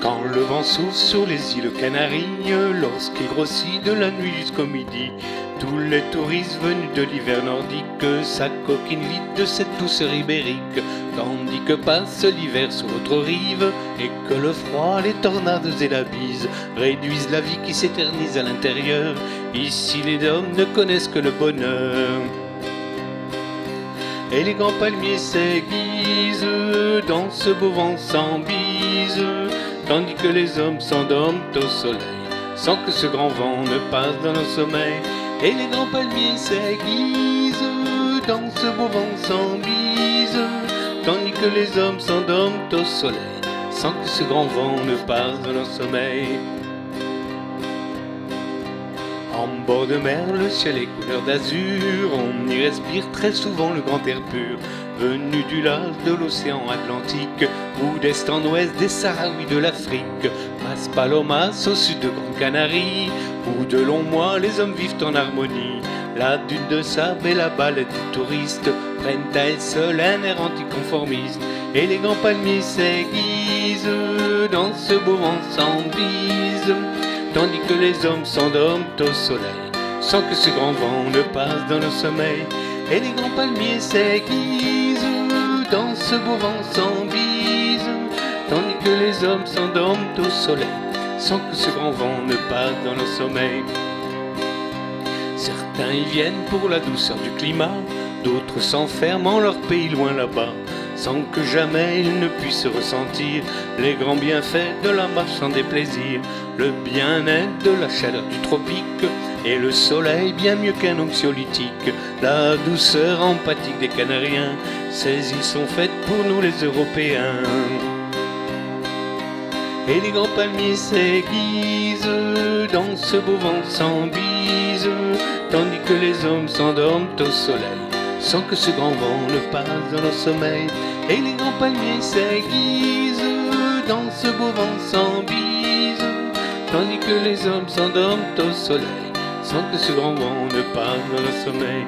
Quand le vent souffle sur les îles Canaries, lorsqu'il grossit de la nuit jusqu'au midi, tous les touristes venus de l'hiver nordique s'acoquinent vite de cette douceur ibérique, tandis que passe l'hiver sur l'autre rive et que le froid, les tornades et la bise réduisent la vie qui s'éternise à l'intérieur. Ici, les hommes ne connaissent que le bonheur. Et les grands palmiers s'aiguisent dans ce beau vent sans bise, tandis que les hommes s'endorment au soleil, sans que ce grand vent ne passe dans leur sommeil. Et les grands palmiers s'aiguisent dans ce beau vent sans bise, tandis que les hommes s'endorment au soleil, sans que ce grand vent ne passe dans leur sommeil. En bord de mer, le ciel est couleur d'azur, on y respire très souvent le grand air pur, venu du large de l'océan Atlantique, ou d'est en ouest des Sahraouis de l'Afrique, Maspalomas au sud de Grande Canarie, où de longs mois les hommes vivent en harmonie. La dune de sable et la balade des touristes prennent à elles seules un air anticonformiste, et les grands palmiers s'aiguisent dans ce beau vent sans bise tandis que les hommes s'endorment au soleil, sans que ce grand vent ne passe dans leur sommeil. Et les grands palmiers s'aiguisent dans ce beau vent sans bise, tandis que les hommes s'endorment au soleil, sans que ce grand vent ne passe dans leur sommeil. Certains y viennent pour la douceur du climat, d'autres s'enferment en leur pays loin là-bas sans que jamais ils ne puissent ressentir les grands bienfaits de la marche sans déplaisir, le bien-être de la chaleur du tropique et le soleil bien mieux qu'un anxiolytique, la douceur empathique des Canariens, ces îles sont faites pour nous les Européens. Et les grands palmiers s'aiguisent dans ce beau vent sans bise, tandis que les hommes s'endorment au soleil sans que ce grand vent ne passe dans leur sommeil. Et les grands palmiers s'aiguisent dans ce beau vent sans bise, tandis que les hommes s'endorment au soleil, sans que ce grand vent ne passe dans leur sommeil.